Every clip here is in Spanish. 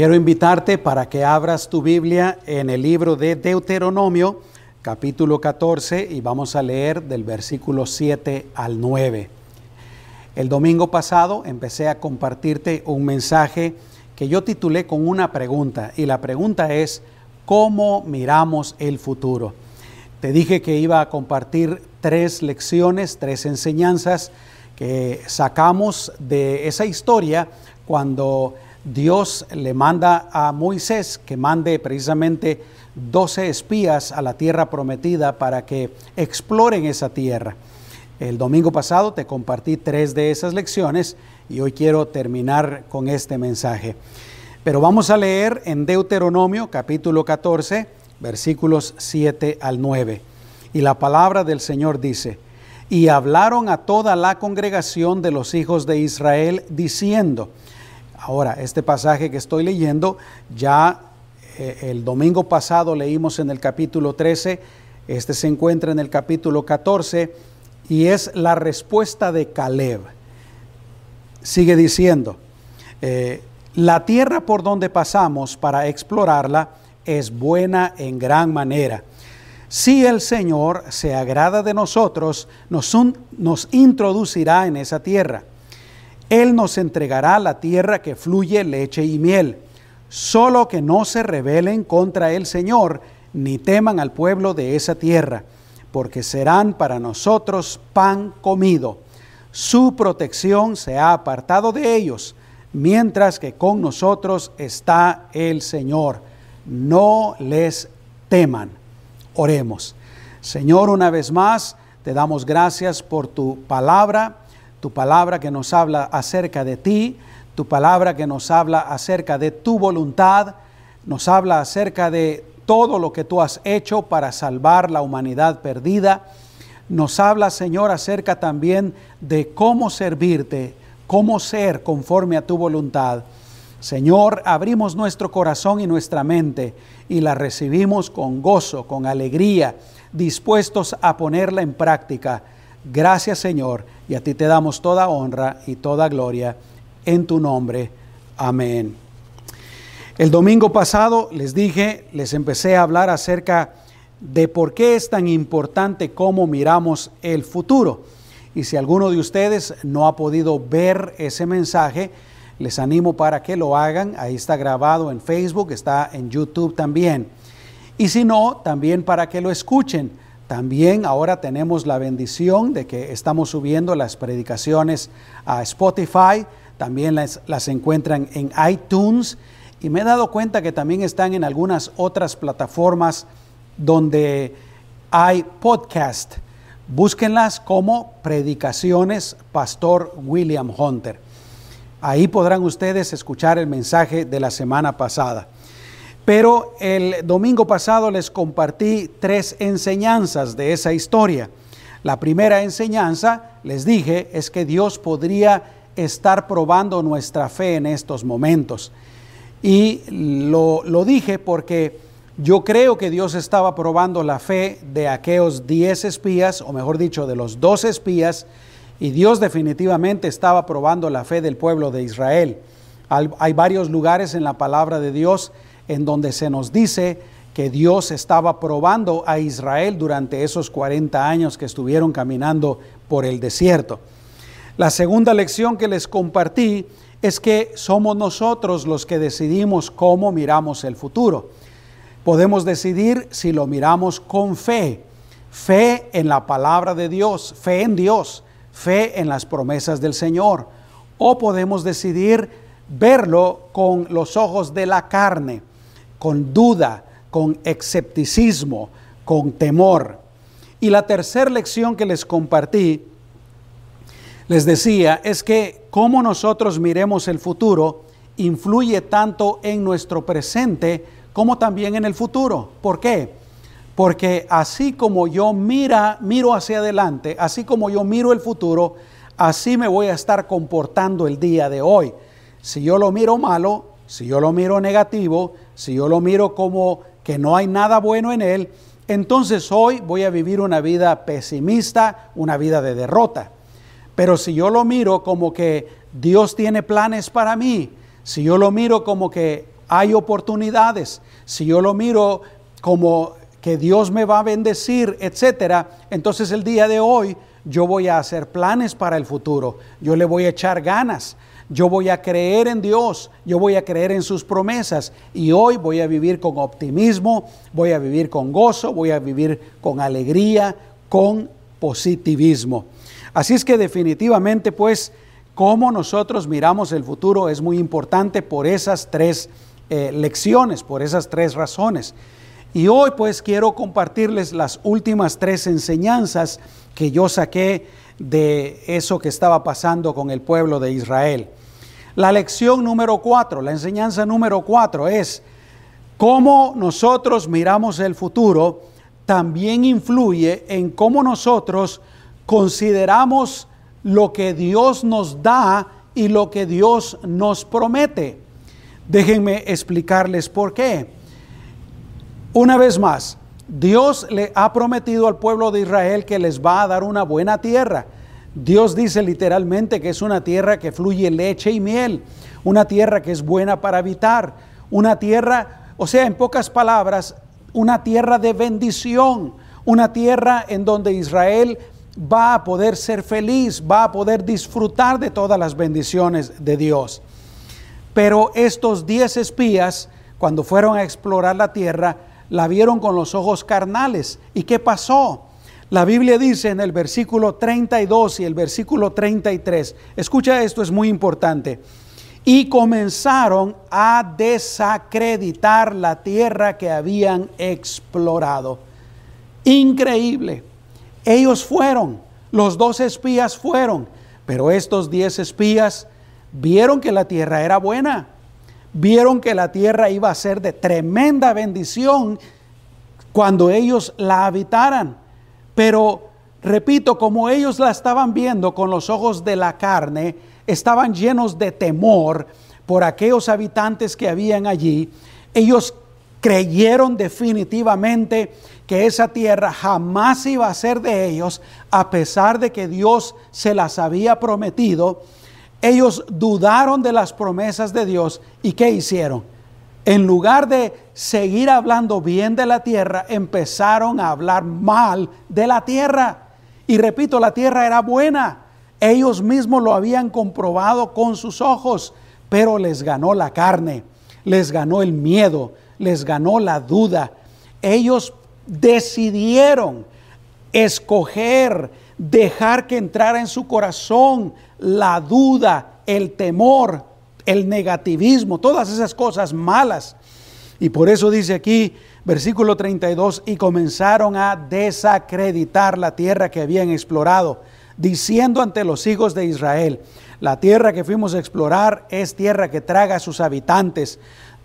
Quiero invitarte para que abras tu Biblia en el libro de Deuteronomio, capítulo 14, y vamos a leer del versículo 7 al 9. El domingo pasado empecé a compartirte un mensaje que yo titulé con una pregunta, y la pregunta es, ¿cómo miramos el futuro? Te dije que iba a compartir tres lecciones, tres enseñanzas que sacamos de esa historia cuando Dios le manda a Moisés que mande precisamente 12 espías a la tierra prometida para que exploren esa tierra. El domingo pasado te compartí tres de esas lecciones y hoy quiero terminar con este mensaje. Pero vamos a leer en Deuteronomio capítulo 14, versículos 7 al 9. Y la palabra del Señor dice, y hablaron a toda la congregación de los hijos de Israel diciendo, Ahora, este pasaje que estoy leyendo, ya eh, el domingo pasado leímos en el capítulo 13, este se encuentra en el capítulo 14 y es la respuesta de Caleb. Sigue diciendo, eh, la tierra por donde pasamos para explorarla es buena en gran manera. Si el Señor se agrada de nosotros, nos, nos introducirá en esa tierra él nos entregará la tierra que fluye leche y miel. Solo que no se rebelen contra el Señor, ni teman al pueblo de esa tierra, porque serán para nosotros pan comido. Su protección se ha apartado de ellos, mientras que con nosotros está el Señor. No les teman. Oremos. Señor, una vez más, te damos gracias por tu palabra tu palabra que nos habla acerca de ti, tu palabra que nos habla acerca de tu voluntad, nos habla acerca de todo lo que tú has hecho para salvar la humanidad perdida. Nos habla, Señor, acerca también de cómo servirte, cómo ser conforme a tu voluntad. Señor, abrimos nuestro corazón y nuestra mente y la recibimos con gozo, con alegría, dispuestos a ponerla en práctica Gracias Señor, y a ti te damos toda honra y toda gloria en tu nombre. Amén. El domingo pasado les dije, les empecé a hablar acerca de por qué es tan importante cómo miramos el futuro. Y si alguno de ustedes no ha podido ver ese mensaje, les animo para que lo hagan. Ahí está grabado en Facebook, está en YouTube también. Y si no, también para que lo escuchen también ahora tenemos la bendición de que estamos subiendo las predicaciones a Spotify, también las, encuentran en iTunes y me he dado cuenta que también están en algunas otras plataformas donde hay podcast. Búsquenlas como Predicaciones Pastor William Hunter. Ahí podrán ustedes escuchar el mensaje de la semana pasada. Pero el domingo pasado les compartí tres enseñanzas de esa historia. La primera enseñanza, les dije, es que Dios podría estar probando nuestra fe en estos momentos. Y lo, dije porque yo creo que Dios estaba probando la fe de aquellos diez espías, o mejor dicho, de los dos espías, y Dios definitivamente estaba probando la fe del pueblo de Israel. Hay varios lugares en la palabra de Dios en donde se nos dice que Dios estaba probando a Israel durante esos 40 años que estuvieron caminando por el desierto. La segunda lección que les compartí es que somos nosotros los que decidimos cómo miramos el futuro. Podemos decidir si lo miramos con fe, fe en la palabra de Dios, fe en Dios, fe en las promesas del Señor, o podemos decidir verlo con los ojos de la carne, con duda, con escepticismo, con temor. Y la tercera lección que les compartí, les decía, es que cómo nosotros miremos el futuro influye tanto en nuestro presente como también en el futuro. ¿Por qué? Porque así como yo mira, miro hacia adelante, así como yo miro el futuro, así me voy a estar comportando el día de hoy. Si yo lo miro malo, si yo lo miro negativo, si yo lo miro como que no hay nada bueno en él, entonces hoy voy a vivir una vida pesimista, una vida de derrota. Pero si yo lo miro como que Dios tiene planes para mí, si yo lo miro como que hay oportunidades. Si yo lo miro como que Dios me va a bendecir, etcétera, entonces el día de hoy yo voy a hacer planes para el futuro. Yo le voy a echar ganas. Yo voy a creer en Dios, yo voy a creer en sus promesas y hoy voy a vivir con optimismo, voy a vivir con gozo, voy a vivir con alegría, con positivismo. Así es que definitivamente pues cómo nosotros miramos el futuro es muy importante por esas tres eh, lecciones, por esas tres razones. Y hoy pues quiero compartirles las últimas tres enseñanzas que yo saqué de eso que estaba pasando con el pueblo de Israel. La lección número cuatro, la enseñanza número cuatro es cómo nosotros miramos el futuro también influye en cómo nosotros consideramos lo que Dios nos da y lo que Dios nos promete. Déjenme explicarles por qué. Una vez más, Dios le ha prometido al pueblo de Israel que les va a dar una buena tierra. Dios dice literalmente que es una tierra que fluye leche y miel, una tierra que es buena para habitar, una tierra, o sea, en pocas palabras, una tierra de bendición, una tierra en donde Israel va a poder ser feliz, va a poder disfrutar de todas las bendiciones de Dios. Pero estos diez espías, cuando fueron a explorar la tierra, la vieron con los ojos carnales. ¿Y qué pasó? La Biblia dice en el versículo 32 y el versículo 33, escucha esto, es muy importante, y comenzaron a desacreditar la tierra que habían explorado. Increíble. Ellos fueron, los dos espías fueron, pero estos diez espías vieron que la tierra era buena, vieron que la tierra iba a ser de tremenda bendición cuando ellos la habitaran. Pero, repito, como ellos la estaban viendo con los ojos de la carne, estaban llenos de temor por aquellos habitantes que habían allí, ellos creyeron definitivamente que esa tierra jamás iba a ser de ellos, a pesar de que Dios se las había prometido. Ellos dudaron de las promesas de Dios y ¿qué hicieron? En lugar de seguir hablando bien de la tierra, empezaron a hablar mal de la tierra. Y repito, la tierra era buena. Ellos mismos lo habían comprobado con sus ojos, pero les ganó la carne, les ganó el miedo, les ganó la duda. Ellos decidieron escoger, dejar que entrara en su corazón la duda, el temor, el negativismo, todas esas cosas malas. Y por eso dice aquí, versículo 32, y comenzaron a desacreditar la tierra que habían explorado, diciendo ante los hijos de Israel, la tierra que fuimos a explorar es tierra que traga a sus habitantes.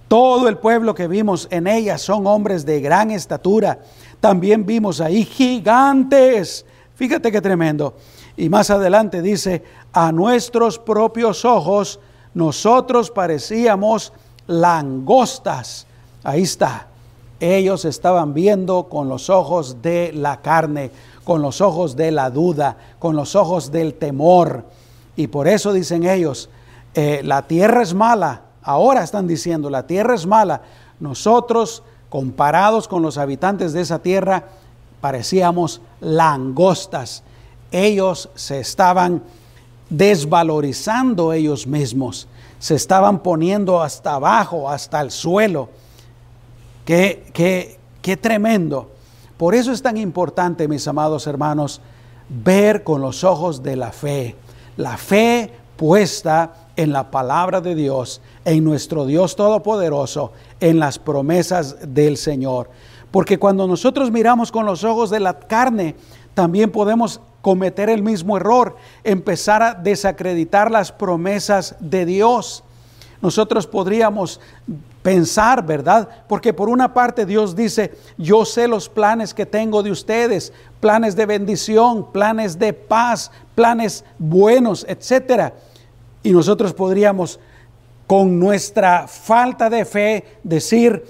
Todo el pueblo que vimos en ella son hombres de gran estatura. También vimos ahí gigantes. Fíjate qué tremendo. Y más adelante dice, a nuestros propios ojos nosotros parecíamos langostas. Ahí está. Ellos estaban viendo con los ojos de la carne, con los ojos de la duda, con los ojos del temor. Y por eso dicen ellos, eh, la tierra es mala. Ahora están diciendo, la tierra es mala. Nosotros, comparados con los habitantes de esa tierra, parecíamos langostas. Ellos se estaban desvalorizando ellos mismos, se estaban poniendo hasta abajo, hasta el suelo. Qué, qué, qué tremendo. Por eso es tan importante, mis amados hermanos, ver con los ojos de la fe. La fe puesta en la palabra de Dios, en nuestro Dios Todopoderoso, en las promesas del Señor. Porque cuando nosotros miramos con los ojos de la carne, también podemos cometer el mismo error, empezar a desacreditar las promesas de Dios. Nosotros podríamos pensar, ¿verdad? Porque por una parte Dios dice, yo sé los planes que tengo de ustedes, planes de bendición, planes de paz, planes buenos, etcétera. Y nosotros podríamos con nuestra falta de fe decir,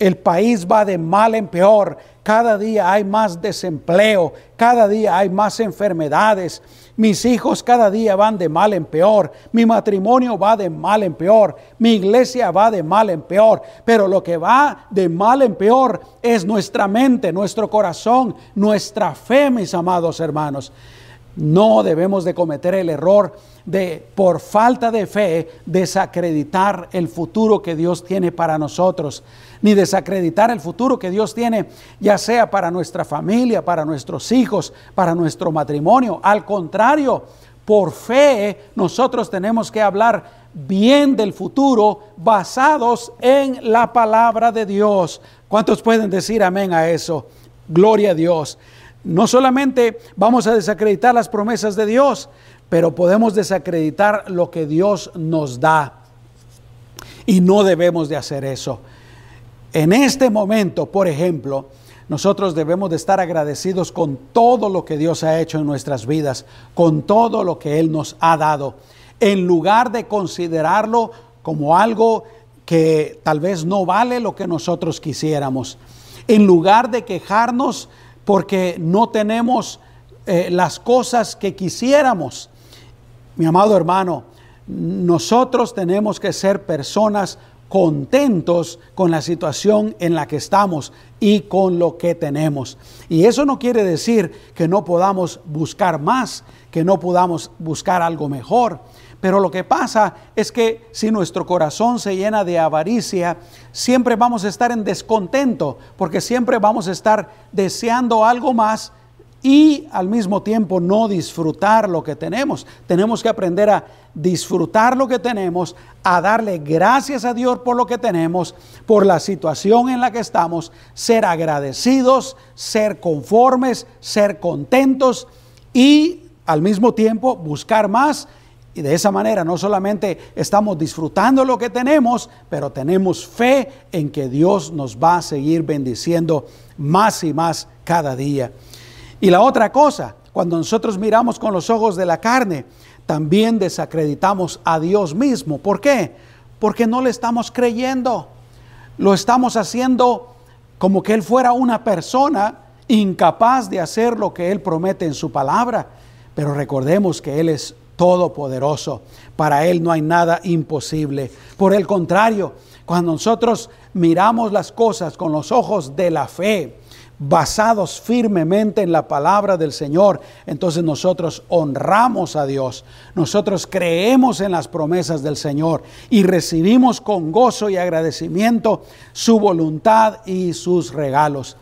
el país va de mal en peor, cada día hay más desempleo, cada día hay más enfermedades, Mis hijos cada día van de mal en peor. Mi matrimonio va de mal en peor. Mi iglesia va de mal en peor. Pero lo que va de mal en peor es nuestra mente, nuestro corazón, nuestra fe, mis amados hermanos. No debemos de cometer el error de, por falta de fe, desacreditar el futuro que Dios tiene para nosotros, ni desacreditar el futuro que Dios tiene, ya sea para nuestra familia, para nuestros hijos, para nuestro matrimonio. Al contrario, por fe nosotros tenemos que hablar bien del futuro basados en la palabra de Dios. ¿Cuántos pueden decir amén a eso? Gloria a Dios. No solamente vamos a desacreditar las promesas de Dios, pero podemos desacreditar lo que Dios nos da. Y no debemos de hacer eso. En este momento, por ejemplo, nosotros debemos de estar agradecidos con todo lo que Dios ha hecho en nuestras vidas, con todo lo que Él nos ha dado, en lugar de considerarlo como algo que tal vez no vale lo que nosotros quisiéramos, en lugar de quejarnos porque no tenemos eh, las cosas que quisiéramos. Mi amado hermano, nosotros tenemos que ser personas contentos con la situación en la que estamos y con lo que tenemos. Y eso no quiere decir que no podamos buscar más, que no podamos buscar algo mejor. Pero lo que pasa es que si nuestro corazón se llena de avaricia, siempre vamos a estar en descontento, porque siempre vamos a estar deseando algo más y al mismo tiempo no disfrutar lo que tenemos. Tenemos que aprender a disfrutar lo que tenemos, a darle gracias a Dios por lo que tenemos, por la situación en la que estamos, ser agradecidos, ser conformes, ser contentos y al mismo tiempo buscar más. Y de esa manera no solamente estamos disfrutando lo que tenemos, pero tenemos fe en que Dios nos va a seguir bendiciendo más y más cada día. Y la otra cosa, cuando nosotros miramos con los ojos de la carne, también desacreditamos a Dios mismo. ¿Por qué? Porque no le estamos creyendo. Lo estamos haciendo como que Él fuera una persona incapaz de hacer lo que Él promete en su palabra. Pero recordemos que Él es todopoderoso. Para Él no hay nada imposible. Por el contrario, cuando nosotros miramos las cosas con los ojos de la fe, basados firmemente en la palabra del Señor, entonces nosotros honramos a Dios, nosotros creemos en las promesas del Señor y recibimos con gozo y agradecimiento su voluntad y sus regalos.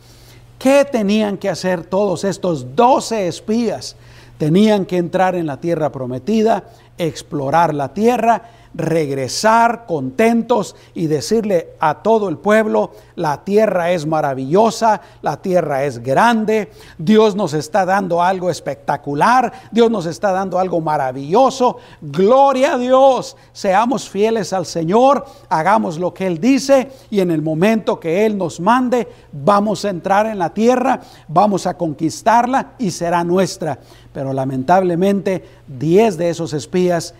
¿Qué tenían que hacer todos estos doce espías? Tenían que entrar en la tierra prometida, explorar la tierra regresar contentos y decirle a todo el pueblo, la tierra es maravillosa, la tierra es grande, Dios nos está dando algo espectacular, Dios nos está dando algo maravilloso, gloria a Dios, seamos fieles al Señor, hagamos lo que Él dice y en el momento que Él nos mande, vamos a entrar en la tierra, vamos a conquistarla y será nuestra. Pero lamentablemente diez de esos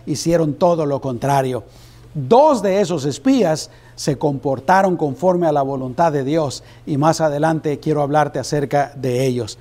hicieron todo lo contrario. Dos de esos espías se comportaron conforme a la voluntad de Dios y más adelante quiero hablarte acerca de ellos.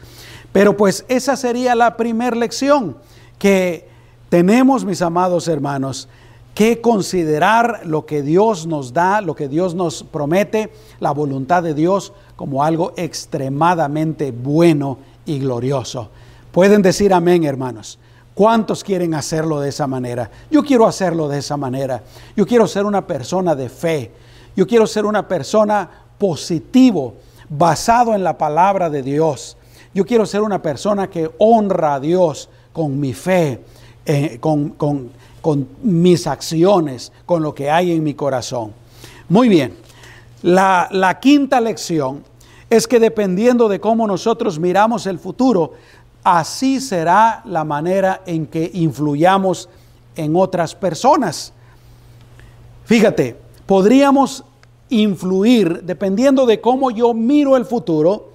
Pero pues esa sería la primera lección que tenemos, mis amados hermanos, que considerar lo que Dios nos da, lo que Dios nos promete, la voluntad de Dios como algo extremadamente bueno y glorioso. Pueden decir amén, hermanos. ¿Cuántos quieren hacerlo de esa manera? Yo quiero hacerlo de esa manera. Yo quiero ser una persona de fe. Yo quiero ser una persona positivo, basado en la palabra de Dios. Yo quiero ser una persona que honra a Dios con mi fe, eh, con, mis acciones, con lo que hay en mi corazón. Muy bien, la, la quinta lección es que dependiendo de cómo nosotros miramos el futuro, así será la manera en que influyamos en otras personas. Fíjate, podríamos influir, dependiendo de cómo yo miro el futuro,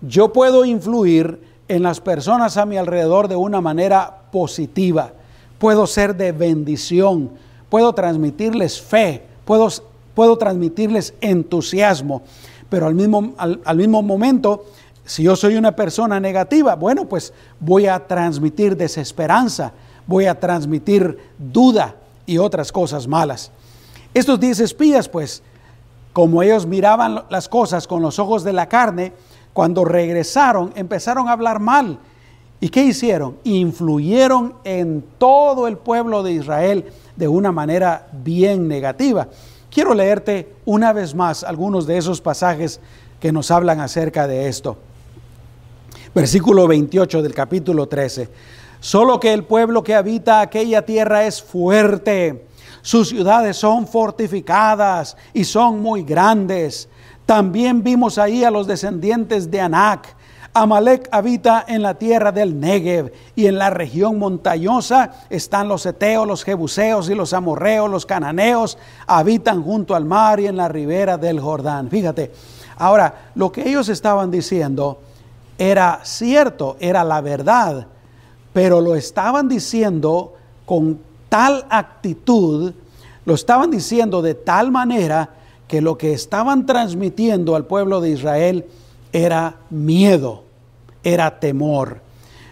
yo puedo influir en las personas a mi alrededor de una manera positiva. Puedo ser de bendición, puedo transmitirles fe, puedo, puedo transmitirles entusiasmo, pero al mismo, al mismo momento Si yo soy una persona negativa, bueno, pues voy a transmitir desesperanza, voy a transmitir duda y otras cosas malas. Estos diez espías, pues, como ellos miraban las cosas con los ojos de la carne, cuando regresaron empezaron a hablar mal. ¿Y qué hicieron? Influyeron en todo el pueblo de Israel de una manera bien negativa. Quiero leerte una vez más algunos de esos pasajes que nos hablan acerca de esto. Versículo 28 del capítulo 13. Solo que el pueblo que habita aquella tierra es fuerte sus ciudades son fortificadas y son muy grandes. También vimos ahí a los descendientes de Anac. Amalek habita en la tierra del Negev y en la región montañosa están los eteos, los jebuseos y los amorreos, los cananeos, habitan junto al mar y en la ribera del Jordán. Fíjate, ahora lo que ellos estaban diciendo era cierto, era la verdad, pero lo estaban diciendo con tal actitud, lo estaban diciendo de tal manera que lo que estaban transmitiendo al pueblo de Israel era miedo, era temor.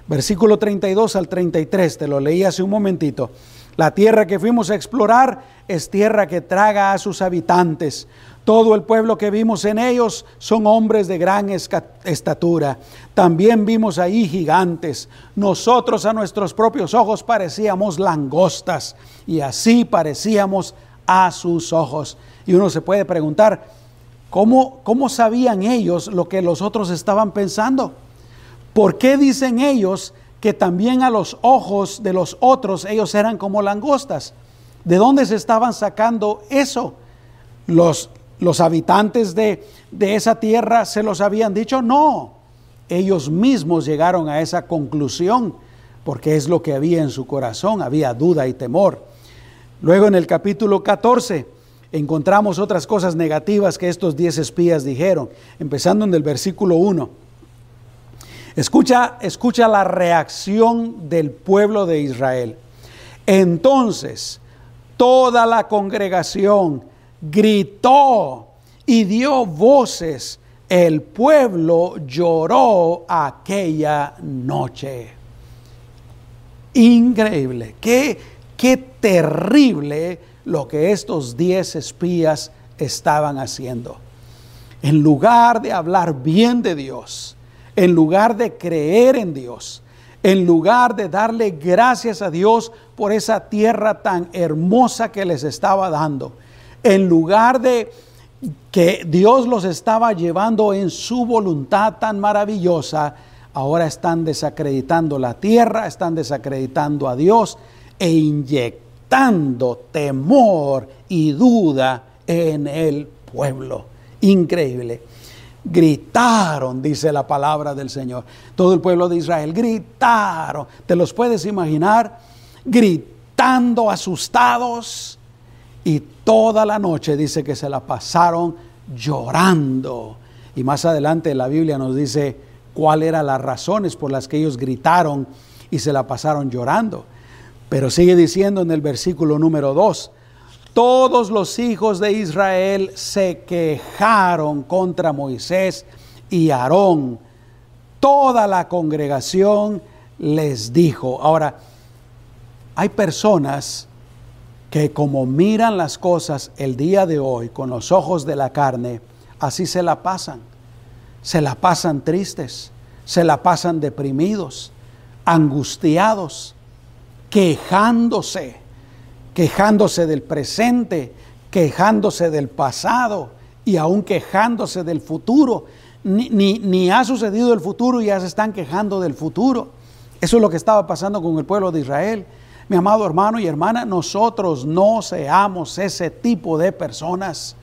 Versículo 32 al 33, te lo leí hace un momentito. La tierra que fuimos a explorar es tierra que traga a sus habitantes. Todo el pueblo que vimos en ellos son hombres de gran estatura. También vimos ahí gigantes. Nosotros a nuestros propios ojos parecíamos langostas y así parecíamos a sus ojos. Y uno se puede preguntar, ¿cómo, cómo sabían ellos lo que los otros estaban pensando? ¿Por qué dicen ellos que también a los ojos de los otros ellos eran como langostas? ¿De dónde se estaban sacando eso? Los, los habitantes de, de esa tierra se los habían dicho, no, ellos mismos llegaron a esa conclusión, porque es lo que había en su corazón, había duda y temor. Luego en el capítulo 14 encontramos otras cosas negativas que estos diez espías dijeron, empezando en el versículo 1. Escucha, escucha la reacción del pueblo de Israel. Entonces, toda la congregación gritó y dio voces. El pueblo lloró aquella noche. Increíble, qué, qué terrible lo que estos diez espías estaban haciendo. En lugar de hablar bien de Dios, en lugar de creer en Dios, en lugar de darle gracias a Dios por esa tierra tan hermosa que les estaba dando, en lugar de que Dios los estaba llevando en su voluntad tan maravillosa, ahora están desacreditando la tierra, están desacreditando a Dios e inyectando temor y duda en el pueblo. Increíble. Gritaron, dice la palabra del Señor. Todo el pueblo de Israel gritaron. ¿Te los puedes imaginar? Gritando asustados y toda la noche dice que se la pasaron llorando. Y más adelante la Biblia nos dice cuáles eran las razones por las que ellos gritaron y se la pasaron llorando. Pero sigue diciendo en el versículo número 2, todos los hijos de Israel se quejaron contra Moisés y Aarón. Toda la congregación les dijo. Ahora, hay personas que como miran las cosas el día de hoy con los ojos de la carne, así se la pasan. Se la pasan tristes, se la pasan deprimidos, angustiados, quejándose, quejándose del presente, quejándose del pasado y aún quejándose del futuro. Ni, ha sucedido el futuro y ya se están quejando del futuro. Eso es lo que estaba pasando con el pueblo de Israel. Mi amado hermano y hermana, nosotros no seamos ese tipo de personas.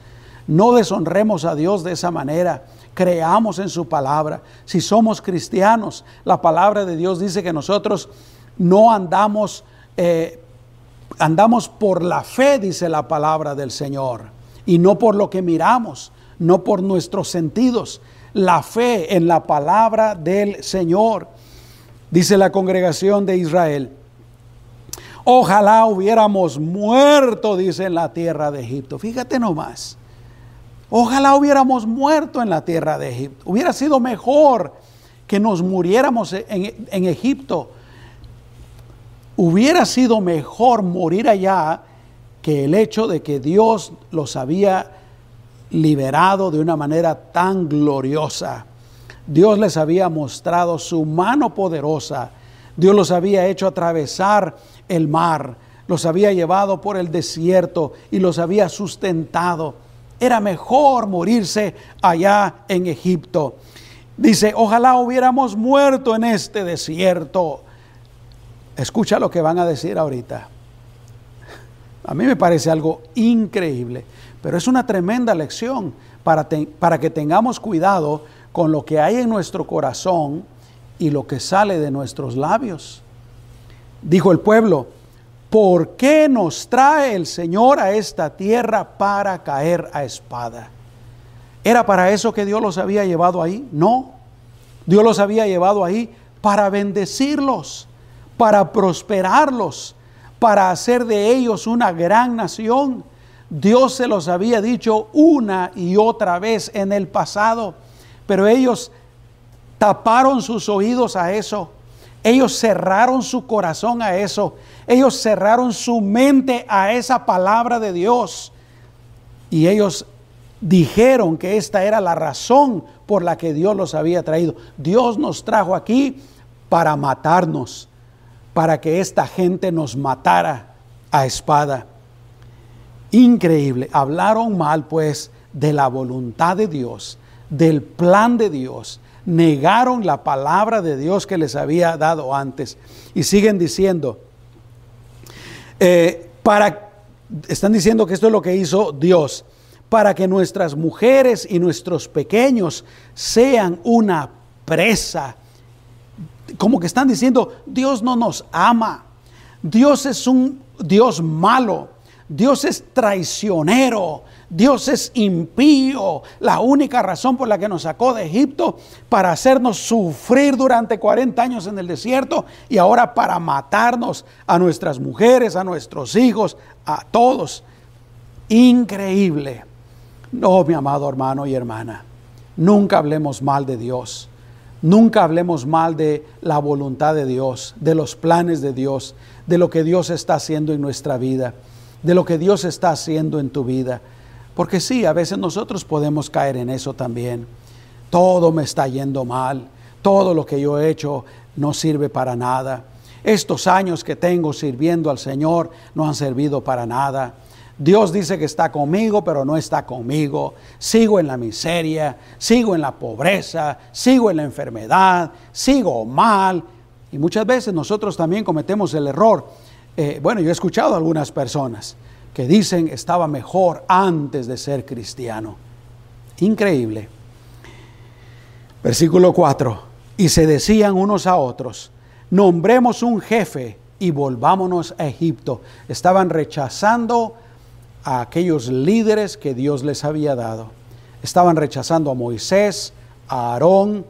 No deshonremos a Dios de esa manera. Creamos en su palabra. Si somos cristianos, la palabra de Dios dice que nosotros no andamos, eh, andamos por la fe, dice la palabra del Señor, y no por lo que miramos, no por nuestros sentidos. La fe en la palabra del Señor. Dice la congregación de Israel, Ojalá hubiéramos muerto, dice en la tierra de Egipto. Fíjate nomás. Ojalá hubiéramos muerto en la tierra de Egipto. Hubiera sido mejor que nos muriéramos en, en Egipto. Hubiera sido mejor morir allá que el hecho de que Dios los había liberado de una manera tan gloriosa. Dios les había mostrado su mano poderosa. Dios los había hecho atravesar el mar, los había llevado por el desierto y los había sustentado. Era mejor morirse allá en Egipto. Dice, ojalá hubiéramos muerto en este desierto. Escucha lo que van a decir ahorita. A mí me parece algo increíble, pero es una tremenda lección para, para que tengamos cuidado con lo que hay en nuestro corazón y lo que sale de nuestros labios. Dijo el pueblo, ¿por qué nos trae el Señor a esta tierra para caer a espada? ¿Era para eso que Dios los había llevado ahí? No. Dios los había llevado ahí para bendecirlos, para prosperarlos, para hacer de ellos una gran nación. Dios se los había dicho una y otra vez en el pasado, pero ellos taparon sus oídos a eso. Ellos cerraron su corazón a eso. Ellos cerraron su mente a esa palabra de Dios. Y ellos dijeron que esta era la razón por la que Dios los había traído. Dios nos trajo aquí para matarnos para que esta gente nos matara a espada. Increíble. Hablaron mal pues de la voluntad de Dios, del plan de Dios. Negaron la palabra de Dios que les había dado antes. Y siguen diciendo, eh, para, están diciendo que esto es lo que hizo Dios, para que nuestras mujeres y nuestros pequeños sean una presa. Como que están diciendo, Dios no nos ama, Dios es un Dios malo, Dios es traicionero, Dios es impío. La única razón por la que nos sacó de Egipto para hacernos sufrir durante 40 años en el desierto y ahora para matarnos a nuestras mujeres, a nuestros hijos, a todos. Increíble. No, mi amado hermano y hermana, nunca hablemos mal de Dios. Nunca hablemos mal de la voluntad de Dios, de los planes de Dios, de lo que Dios está haciendo en nuestra vida, de lo que Dios está haciendo en tu vida. Porque sí, a veces nosotros podemos caer en eso también. Todo me está yendo mal, todo lo que yo he hecho no sirve para nada. Estos años que tengo sirviendo al Señor no han servido para nada. Dios dice que está conmigo, pero no está conmigo. Sigo en la miseria, sigo en la pobreza, sigo en la enfermedad, sigo mal. Y muchas veces nosotros también cometemos el error. Eh, bueno, yo he escuchado a algunas personas que dicen estaba mejor antes de ser cristiano. Increíble. Versículo 4. Y se decían unos a otros, nombremos un jefe y volvámonos a Egipto. Estaban rechazando a aquellos líderes que Dios les había dado. Estaban rechazando a Moisés, a Aarón,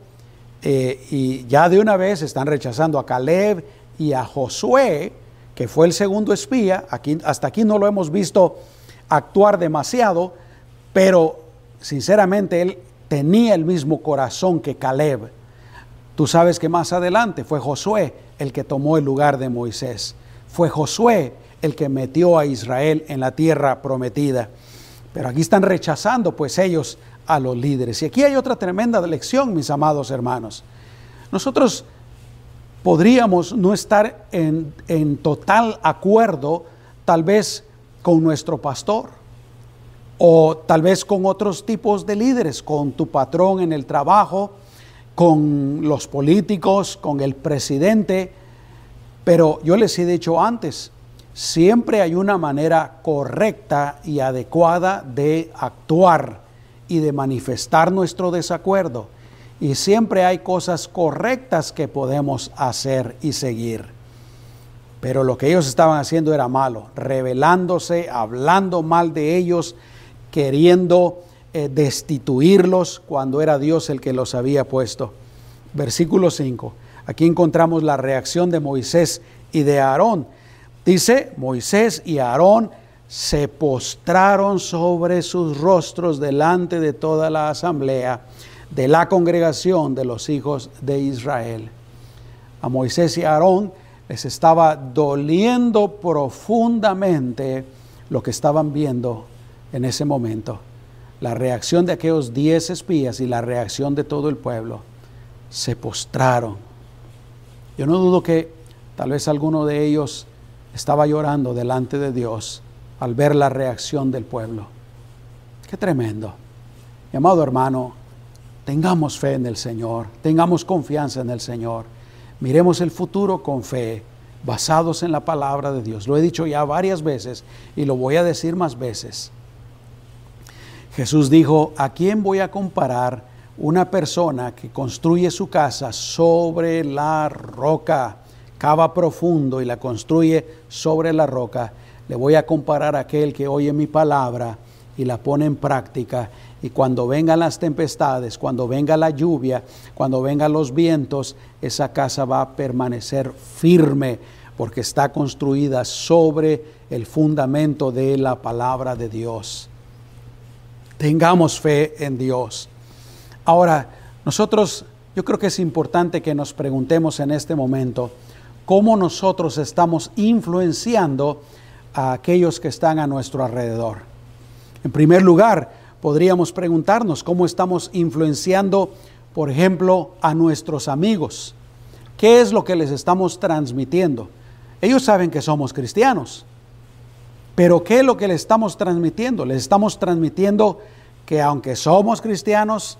eh, y ya de una vez están rechazando a Caleb y a Josué, que fue el segundo espía. Aquí, hasta aquí no lo hemos visto actuar demasiado, pero sinceramente él tenía el mismo corazón que Caleb. Tú sabes que más adelante fue Josué el que tomó el lugar de Moisés. Fue Josué el que metió a Israel en la tierra prometida. Pero aquí están rechazando pues ellos a los líderes. Y aquí hay otra tremenda lección, mis amados hermanos. Nosotros podríamos no estar en, en total acuerdo tal vez con nuestro pastor o tal vez con otros tipos de líderes, con tu patrón en el trabajo, con los políticos, con el presidente. Pero yo les he dicho antes, siempre hay una manera correcta y adecuada de actuar y de manifestar nuestro desacuerdo. Y siempre hay cosas correctas que podemos hacer y seguir. Pero lo que ellos estaban haciendo era malo, revelándose, hablando mal de ellos, queriendo eh, destituirlos cuando era Dios el que los había puesto. Versículo 5. Aquí encontramos la reacción de Moisés y de Aarón Dice, Moisés y Aarón se postraron sobre sus rostros delante de toda la asamblea, de la congregación de los hijos de Israel. A Moisés y a Aarón les estaba doliendo profundamente lo que estaban viendo en ese momento. La reacción de aquellos diez espías y la reacción de todo el pueblo. Se postraron. Yo no dudo que tal vez alguno de ellos estaba llorando delante de Dios al ver la reacción del pueblo. Qué tremendo. Mi amado hermano, tengamos fe en el Señor, tengamos confianza en el Señor. Miremos el futuro con fe, basados en la palabra de Dios. Lo he dicho ya varias veces y lo voy a decir más veces. Jesús dijo, ¿a quién voy a comparar una persona que construye su casa sobre la roca? Cava profundo y la construye sobre la roca. Le voy a comparar a aquel que oye mi palabra y la pone en práctica. Y cuando vengan las tempestades, cuando venga la lluvia, cuando vengan los vientos, esa casa va a permanecer firme porque está construida sobre el fundamento de la palabra de Dios. Tengamos fe en Dios. Ahora, nosotros, yo creo que es importante que nos preguntemos en este momento cómo nosotros estamos influenciando a aquellos que están a nuestro alrededor. En primer lugar, podríamos preguntarnos cómo estamos influenciando, por ejemplo, a nuestros amigos. ¿Qué es lo que les estamos transmitiendo? Ellos saben que somos cristianos, pero ¿qué es lo que les estamos transmitiendo? Les estamos transmitiendo que aunque somos cristianos,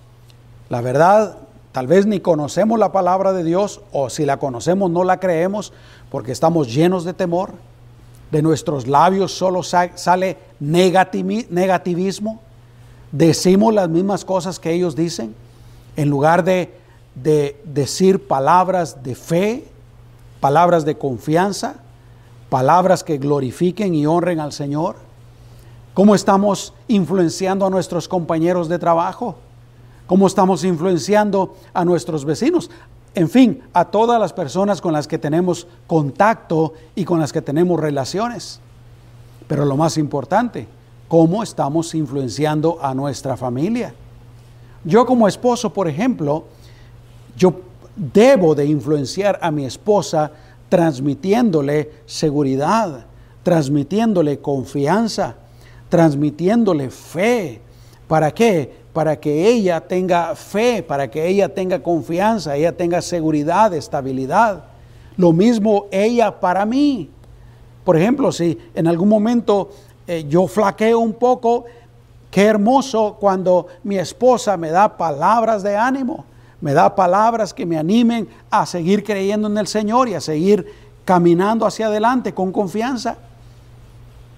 la verdad, tal vez ni conocemos la palabra de Dios o si la conocemos no la creemos porque estamos llenos de temor. De nuestros labios solo sale negativismo. Decimos las mismas cosas que ellos dicen en lugar de, de decir palabras de fe, palabras de confianza, palabras que glorifiquen y honren al Señor? ¿Cómo estamos influenciando a nuestros compañeros de trabajo? ¿Cómo estamos influenciando a nuestros vecinos? En fin, a todas las personas con las que tenemos contacto y con las que tenemos relaciones. Pero lo más importante, ¿cómo estamos influenciando a nuestra familia? Yo como esposo, por ejemplo, yo debo de influenciar a mi esposa transmitiéndole seguridad, transmitiéndole confianza, transmitiéndole fe. ¿Para qué? Para que ella tenga fe, para que ella tenga confianza, ella tenga seguridad, estabilidad. Lo mismo ella para mí. Por ejemplo, si en algún momento eh, yo flaqueo un poco, qué hermoso cuando mi esposa me da palabras de ánimo me da palabras que me animen a seguir creyendo en el Señor y a seguir caminando hacia adelante con confianza.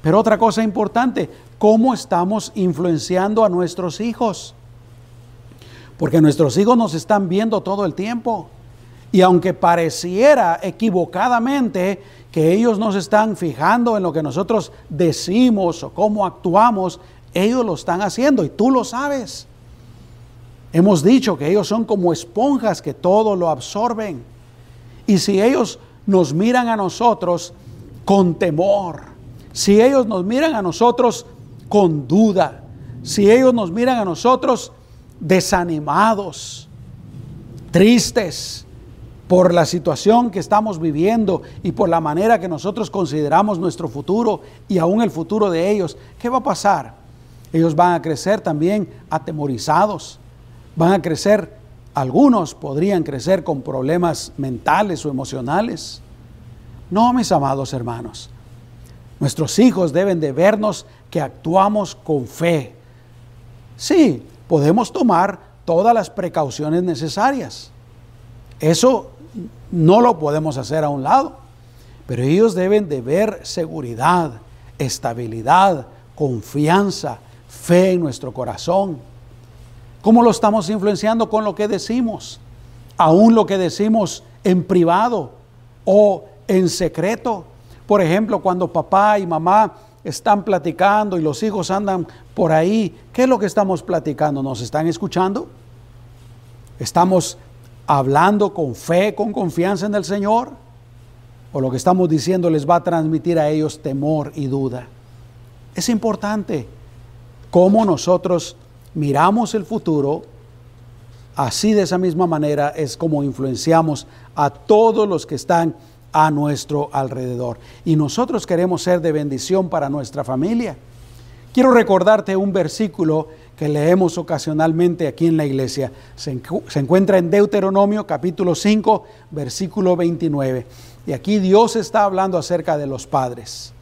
Pero otra cosa importante, ¿cómo estamos influenciando a nuestros hijos? Porque nuestros hijos nos están viendo todo el tiempo. Y aunque pareciera equivocadamente que ellos nos están fijando en lo que nosotros decimos o cómo actuamos, ellos lo están haciendo y tú lo sabes. Hemos dicho que ellos son como esponjas que todo lo absorben. Y si ellos nos miran a nosotros con temor, si ellos nos miran a nosotros con duda, si ellos nos miran a nosotros desanimados, tristes por la situación que estamos viviendo y por la manera que nosotros consideramos nuestro futuro y aún el futuro de ellos, ¿qué va a pasar? Ellos van a crecer también atemorizados van a crecer, algunos podrían crecer con problemas mentales o emocionales. No, mis amados hermanos, nuestros hijos deben de vernos que actuamos con fe. Sí, podemos tomar todas las precauciones necesarias. Eso no lo podemos hacer a un lado, pero ellos deben de ver seguridad, estabilidad, confianza, fe en nuestro corazón. ¿Cómo lo estamos influenciando con lo que decimos? Aún lo que decimos en privado o en secreto. Por ejemplo, cuando papá y mamá están platicando y los hijos andan por ahí, ¿qué es lo que estamos platicando? ¿Nos están escuchando? ¿Estamos hablando con fe, con confianza en el Señor? ¿O lo que estamos diciendo les va a transmitir a ellos temor y duda? Es importante cómo nosotros miramos el futuro Así de esa misma manera es como influenciamos a todos los que están a nuestro alrededor. Y nosotros queremos ser de bendición para nuestra familia. Quiero recordarte un versículo que leemos ocasionalmente aquí en la iglesia. Se, encuentra en Deuteronomio capítulo 5, versículo 29. Y aquí Dios está hablando acerca de los padres.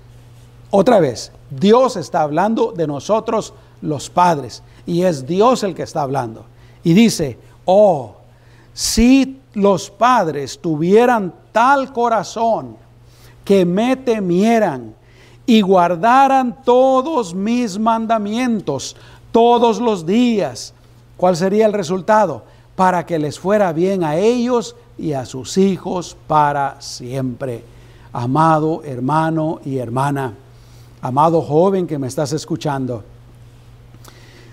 Otra vez, Dios está hablando de nosotros los padres. Y es Dios el que está hablando. Y dice, oh, si los padres tuvieran tal corazón que me temieran y guardaran todos mis mandamientos todos los días, ¿cuál sería el resultado? Para que les fuera bien a ellos y a sus hijos para siempre. Amado hermano y hermana, amado joven que me estás escuchando,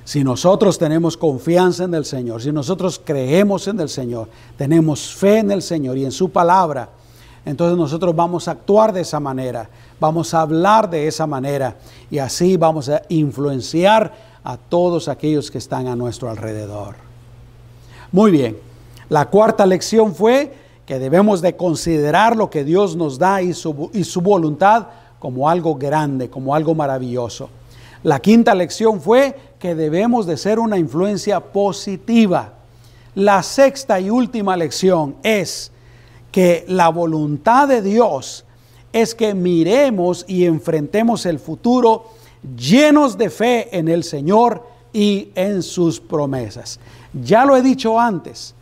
si nosotros tenemos confianza en el Señor, si nosotros creemos en el Señor, tenemos fe en el Señor y en su palabra, entonces nosotros vamos a actuar de esa manera, vamos a hablar de esa manera y así vamos a influenciar a todos aquellos que están a nuestro alrededor. Muy bien, la cuarta lección fue que debemos de considerar lo que Dios nos da y su, y su voluntad como algo grande, como algo maravilloso. La quinta lección fue que debemos de ser una influencia positiva. La sexta y última lección es que la voluntad de Dios es que miremos y enfrentemos el futuro llenos de fe en el Señor y en sus promesas. Ya lo he dicho antes,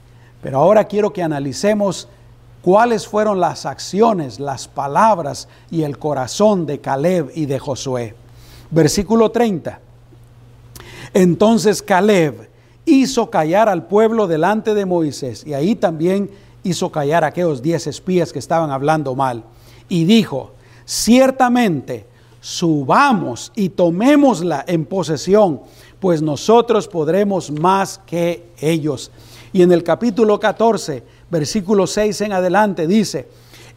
pero ahora quiero que analicemos cuáles fueron las acciones, las palabras y el corazón de Caleb y de Josué. Versículo 30. Entonces Caleb hizo callar al pueblo delante de Moisés y ahí también hizo callar a aquellos diez espías que estaban hablando mal y dijo, ciertamente subamos y tomémosla en posesión, pues nosotros podremos más que ellos. Y en el capítulo 14, versículo 6 en adelante dice,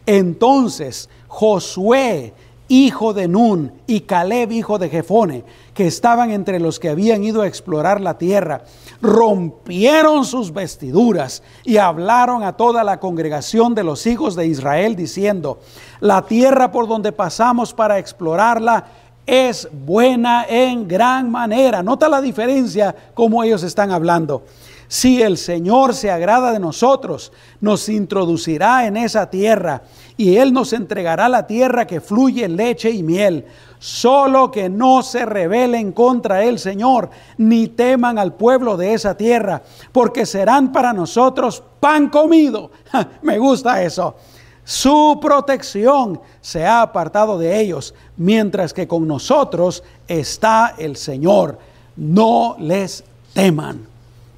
entonces Josué hijo de Nun, y Caleb, hijo de Jefone, que estaban entre los que habían ido a explorar la tierra, rompieron sus vestiduras y hablaron a toda la congregación de los hijos de Israel, diciendo, la tierra por donde pasamos para explorarla es buena en gran manera. Nota la diferencia como ellos están hablando. Si el Señor se agrada de nosotros, nos introducirá en esa tierra y Él nos entregará la tierra que fluye leche y miel. Solo que no se rebelen contra el Señor, ni teman al pueblo de esa tierra, porque serán para nosotros pan comido. Me gusta eso. Su protección se ha apartado de ellos, mientras que con nosotros está el Señor. No les teman.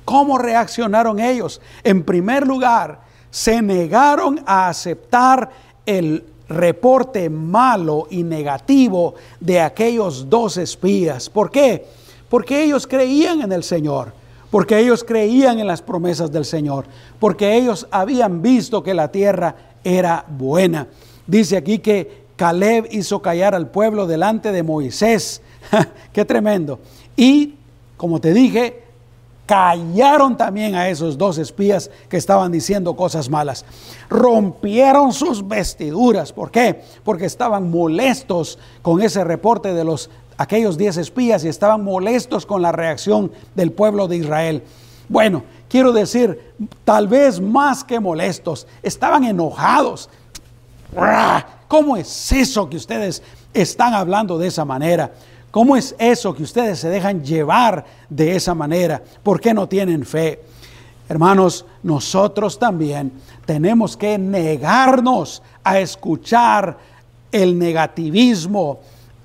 ¿Cómo reaccionaron ellos? En primer lugar, se negaron a aceptar el reporte malo y negativo de aquellos dos espías. ¿Por qué? Porque ellos creían en el Señor, porque ellos creían en las promesas del Señor, porque ellos habían visto que la tierra era buena. Dice aquí que Caleb hizo callar al pueblo delante de Moisés. Qué tremendo. Y, como te dije, callaron también a esos dos espías que estaban diciendo cosas malas. Rompieron sus vestiduras. ¿Por qué? Porque estaban molestos con ese reporte de los aquellos diez espías y estaban molestos con la reacción del pueblo de Israel. Bueno, quiero decir, tal vez más que molestos, estaban enojados. ¿Cómo es eso que ustedes están hablando de esa manera? ¿Cómo es eso que ustedes se dejan llevar de esa manera? ¿Por qué no tienen fe? Hermanos, nosotros también tenemos que negarnos a escuchar el negativismo,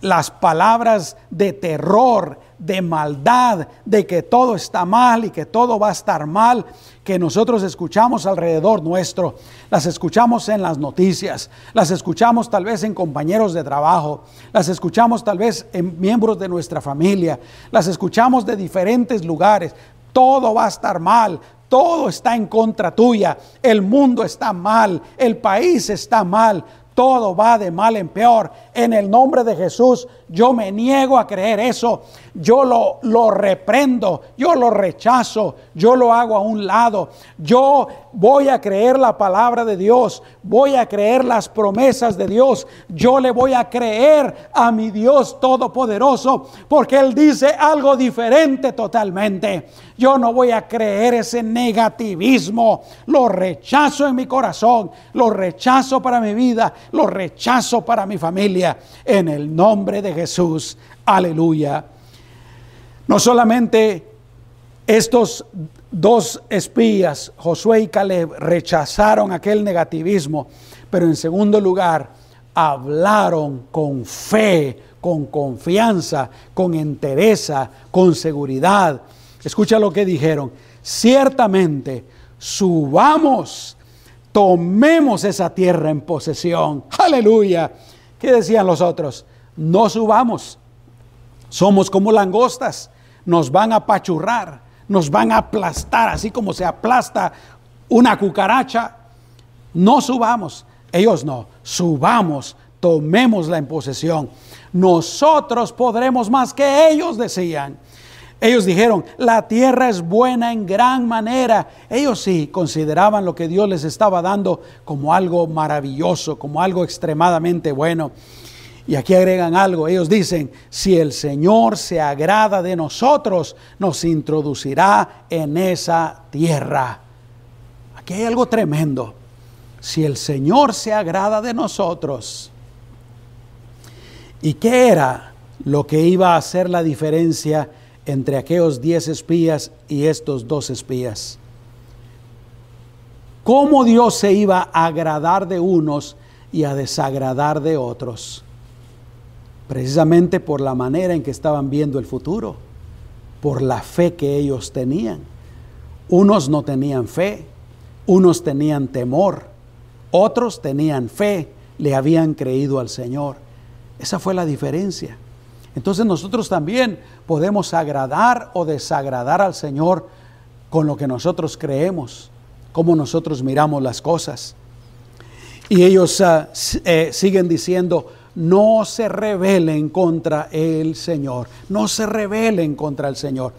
las palabras de terror, de maldad, de que todo está mal y que todo va a estar mal, que nosotros escuchamos alrededor nuestro, las escuchamos en las noticias, las escuchamos tal vez en compañeros de trabajo, las escuchamos tal vez en miembros de nuestra familia, las escuchamos de diferentes lugares. Todo va a estar mal, todo está en contra tuya, el mundo está mal, el país está mal, todo va de mal en peor. En el nombre de Jesús, yo me niego a creer eso. Yo lo, lo reprendo, yo lo rechazo, yo lo hago a un lado. Yo voy a creer la palabra de Dios, voy a creer las promesas de Dios. Yo le voy a creer a mi Dios Todopoderoso, porque Él dice algo diferente totalmente. Yo no voy a creer ese negativismo. Lo rechazo en mi corazón, lo rechazo para mi vida, lo rechazo para mi familia. En el nombre de Jesús. Aleluya. No solamente estos dos espías, Josué y Caleb, rechazaron aquel negativismo, pero en segundo lugar, hablaron con fe, con confianza, con entereza, con seguridad. Escucha lo que dijeron. Ciertamente, subamos, tomemos esa tierra en posesión. Aleluya. ¿Qué decían los otros? No subamos. Somos como langostas. Nos van a apachurrar, nos van a aplastar, así como se aplasta una cucaracha. No subamos. Ellos no. Subamos, tomémosla en posesión. Nosotros podremos más que ellos, decían. Ellos dijeron, la tierra es buena en gran manera. Ellos sí consideraban lo que Dios les estaba dando como algo maravilloso, como algo extremadamente bueno. Y aquí agregan algo, ellos dicen, si el Señor se agrada de nosotros, nos introducirá en esa tierra. Aquí hay algo tremendo. Si el Señor se agrada de nosotros, ¿y qué era lo que iba a hacer la diferencia entre aquellos diez espías y estos dos espías? ¿Cómo Dios se iba a agradar de unos y a desagradar de otros? precisamente por la manera en que estaban viendo el futuro, por la fe que ellos tenían. Unos no tenían fe, unos tenían temor, otros tenían fe, le habían creído al Señor. Esa fue la diferencia. Entonces nosotros también podemos agradar o desagradar al Señor con lo que nosotros creemos, como nosotros miramos las cosas. Y ellos ah, eh, siguen diciendo, no se rebelen contra el Señor, no se rebelen contra el Señor.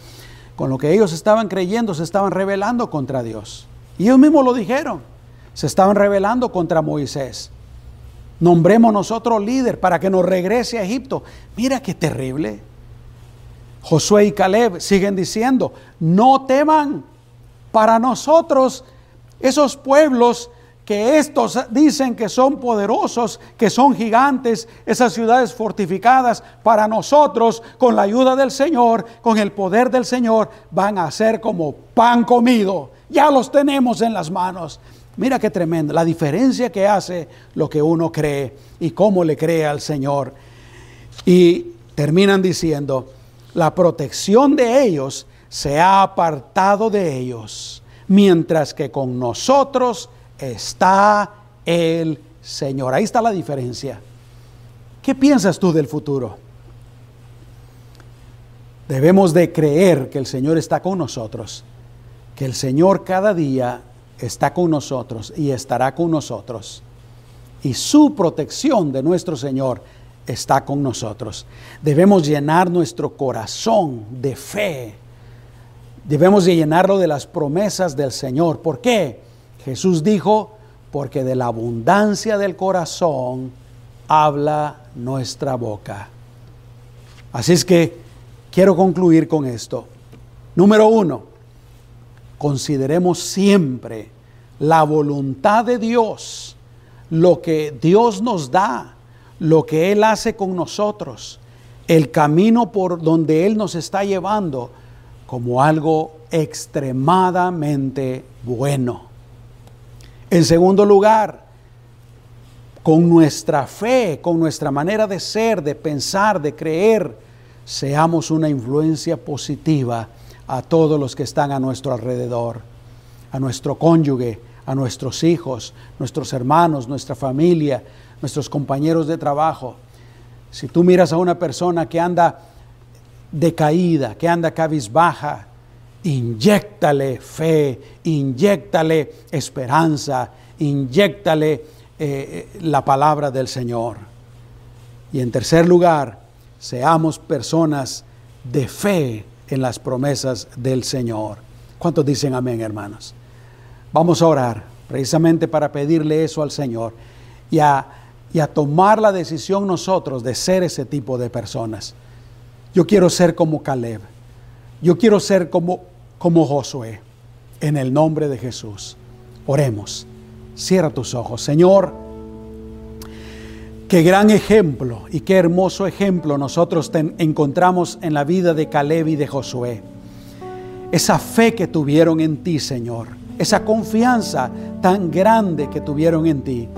Con lo que ellos estaban creyendo, se estaban rebelando contra Dios. Y ellos mismos lo dijeron, se estaban rebelando contra Moisés. Nombremos nosotros líder para que nos regrese a Egipto. Mira qué terrible. Josué y Caleb siguen diciendo, no teman para nosotros esos pueblos que estos dicen que son poderosos, que son gigantes, esas ciudades fortificadas, para nosotros, con la ayuda del Señor, con el poder del Señor, van a ser como pan comido. Ya los tenemos en las manos. Mira qué tremendo, la diferencia que hace lo que uno cree y cómo le cree al Señor. Y terminan diciendo, la protección de ellos se ha apartado de ellos, mientras que con nosotros está el Señor. Ahí está la diferencia. ¿Qué piensas tú del futuro? Debemos de creer que el Señor está con nosotros, que el Señor cada día está con nosotros y estará con nosotros. Y su protección de nuestro Señor está con nosotros. Debemos llenar nuestro corazón de fe. Debemos de llenarlo de las promesas del Señor. ¿Por qué? Jesús dijo, porque de la abundancia del corazón habla nuestra boca. Así es que quiero concluir con esto. Número uno, consideremos siempre la voluntad de Dios, lo que Dios nos da, lo que Él hace con nosotros, el camino por donde Él nos está llevando como algo extremadamente bueno. En segundo lugar, con nuestra fe, con nuestra manera de ser, de pensar, de creer, seamos una influencia positiva a todos los que están a nuestro alrededor, a nuestro cónyuge, a nuestros hijos, nuestros hermanos, nuestra familia, nuestros compañeros de trabajo. Si tú miras a una persona que anda decaída, que anda cabizbaja, inyectale fe, inyectale esperanza, inyectale eh, la palabra del Señor. Y en tercer lugar, seamos personas de fe en las promesas del Señor. ¿Cuántos dicen amén, hermanos? Vamos a orar precisamente para pedirle eso al Señor y a, y a tomar la decisión nosotros de ser ese tipo de personas. Yo quiero ser como Caleb. Yo quiero ser como, como Josué. En el nombre de Jesús. Oremos. Cierra tus ojos. Señor, qué gran ejemplo y qué hermoso ejemplo nosotros encontramos en la vida de Caleb y de Josué. Esa fe que tuvieron en ti, Señor. Esa confianza tan grande que tuvieron en ti.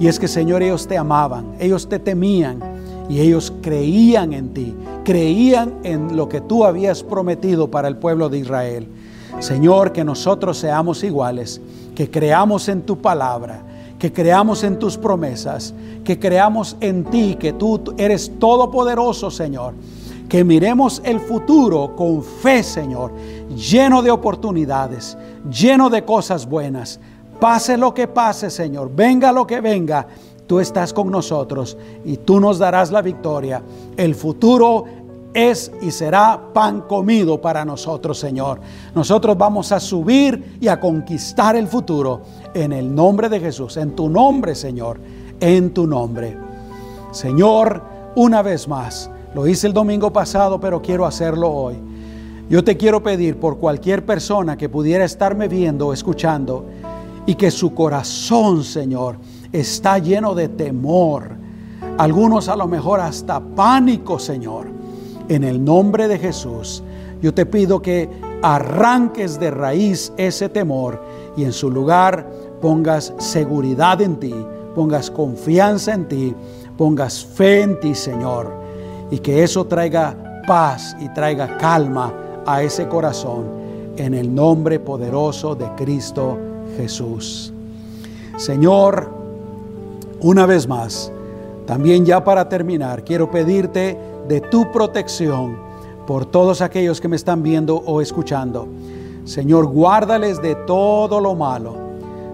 Y es que, Señor, ellos te amaban, ellos te temían y ellos creían en ti, creían en lo que tú habías prometido para el pueblo de Israel. Señor, que nosotros seamos iguales, que creamos en tu palabra, que creamos en tus promesas, que creamos en ti, que tú eres todopoderoso, Señor. Que miremos el futuro con fe, Señor, lleno de oportunidades, lleno de cosas buenas. Pase lo que pase, Señor, venga lo que venga, tú estás con nosotros y tú nos darás la victoria. El futuro es y será pan comido para nosotros, Señor. Nosotros vamos a subir y a conquistar el futuro en el nombre de Jesús, en tu nombre, Señor, en tu nombre. Señor, una vez más, lo hice el domingo pasado, pero quiero hacerlo hoy. Yo te quiero pedir por cualquier persona que pudiera estarme viendo o escuchando y que su corazón, Señor, está lleno de temor. Algunos a lo mejor hasta pánico, Señor. En el nombre de Jesús, yo te pido que arranques de raíz ese temor y en su lugar pongas seguridad en ti, pongas confianza en ti, pongas fe en ti, Señor. Y que eso traiga paz y traiga calma a ese corazón en el nombre poderoso de Cristo Jesús. Señor, una vez más, también ya para terminar, quiero pedirte de tu protección por todos aquellos que me están viendo o escuchando. Señor, guárdales de todo lo malo.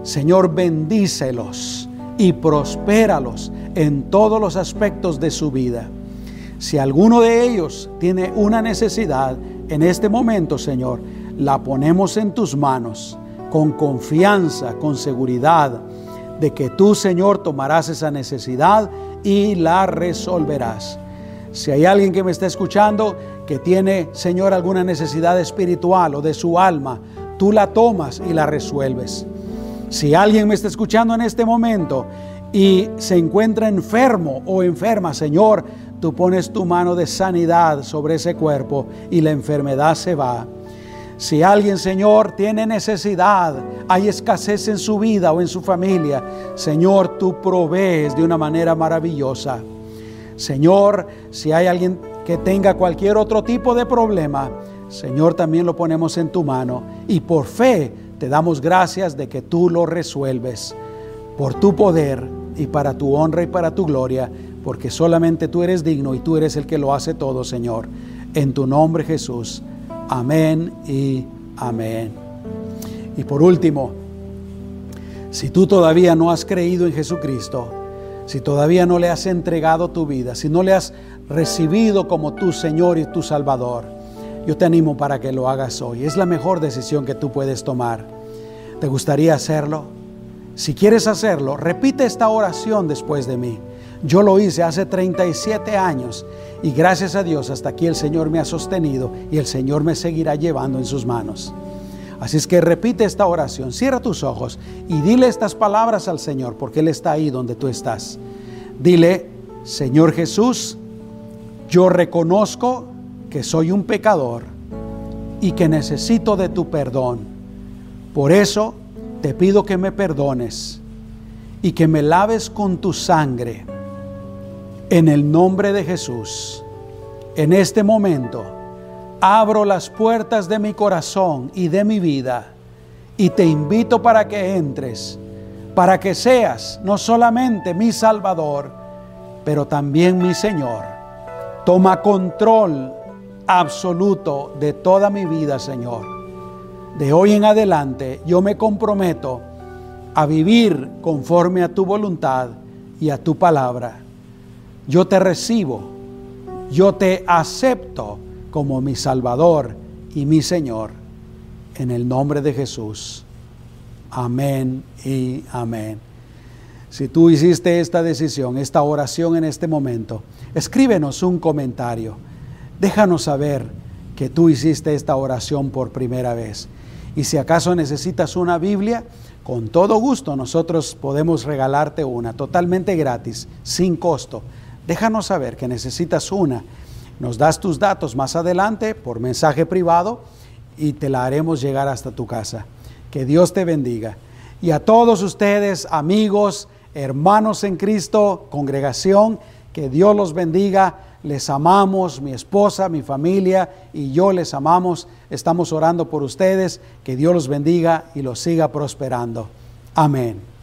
Señor, bendícelos y prospéralos en todos los aspectos de su vida. Si alguno de ellos tiene una necesidad en este momento, Señor, la ponemos en tus manos con confianza, con seguridad de que tú, Señor, tomarás esa necesidad y la resolverás. Si hay alguien que me está escuchando que tiene, Señor, alguna necesidad espiritual o de su alma, tú la tomas y la resuelves. Si alguien me está escuchando en este momento y se encuentra enfermo o enferma, Señor, tú pones tu mano de sanidad sobre ese cuerpo y la enfermedad se va. Si alguien, Señor, tiene necesidad, hay escasez en su vida o en su familia, Señor, tú provees de una manera maravillosa. Señor, si hay alguien que tenga cualquier otro tipo de problema, Señor, también lo ponemos en tu mano y por fe te damos gracias de que tú lo resuelves por tu poder y para tu honra y para tu gloria, porque solamente tú eres digno y tú eres el que lo hace todo, Señor. En tu nombre, Jesús. Amén y amén. Y por último, si tú todavía no has creído en Jesucristo, si todavía no le has entregado tu vida, si no le has recibido como tu Señor y tu Salvador, yo te animo para que lo hagas hoy. Es la mejor decisión que tú puedes tomar. ¿Te gustaría hacerlo? Si quieres hacerlo, repite esta oración después de mí. Yo lo hice hace 37 años y gracias a Dios hasta aquí el Señor me ha sostenido y el Señor me seguirá llevando en sus manos. Así es que repite esta oración, cierra tus ojos y dile estas palabras al Señor porque Él está ahí donde tú estás. Dile, Señor Jesús, yo reconozco que soy un pecador y que necesito de tu perdón. Por eso te pido que me perdones y que me laves con tu sangre en el nombre de Jesús, en este momento, abro las puertas de mi corazón y de mi vida y te invito para que entres, para que seas no solamente mi Salvador, pero también mi Señor. Toma control absoluto de toda mi vida, Señor. De hoy en adelante yo me comprometo a vivir conforme a tu voluntad y a tu palabra. yo te recibo, yo te acepto como mi Salvador y mi Señor. En el nombre de Jesús. Amén y amén. Si tú hiciste esta decisión, esta oración en este momento, escríbenos un comentario. Déjanos saber que tú hiciste esta oración por primera vez. Y si acaso necesitas una Biblia, con todo gusto nosotros podemos regalarte una totalmente gratis, sin costo. Déjanos saber que necesitas una. Nos das tus datos más adelante por mensaje privado y te la haremos llegar hasta tu casa. Que Dios te bendiga. Y a todos ustedes, amigos, hermanos en Cristo, congregación, que Dios los bendiga. Les amamos, mi esposa, mi familia y yo les amamos. Estamos orando por ustedes. Que Dios los bendiga y los siga prosperando. Amén.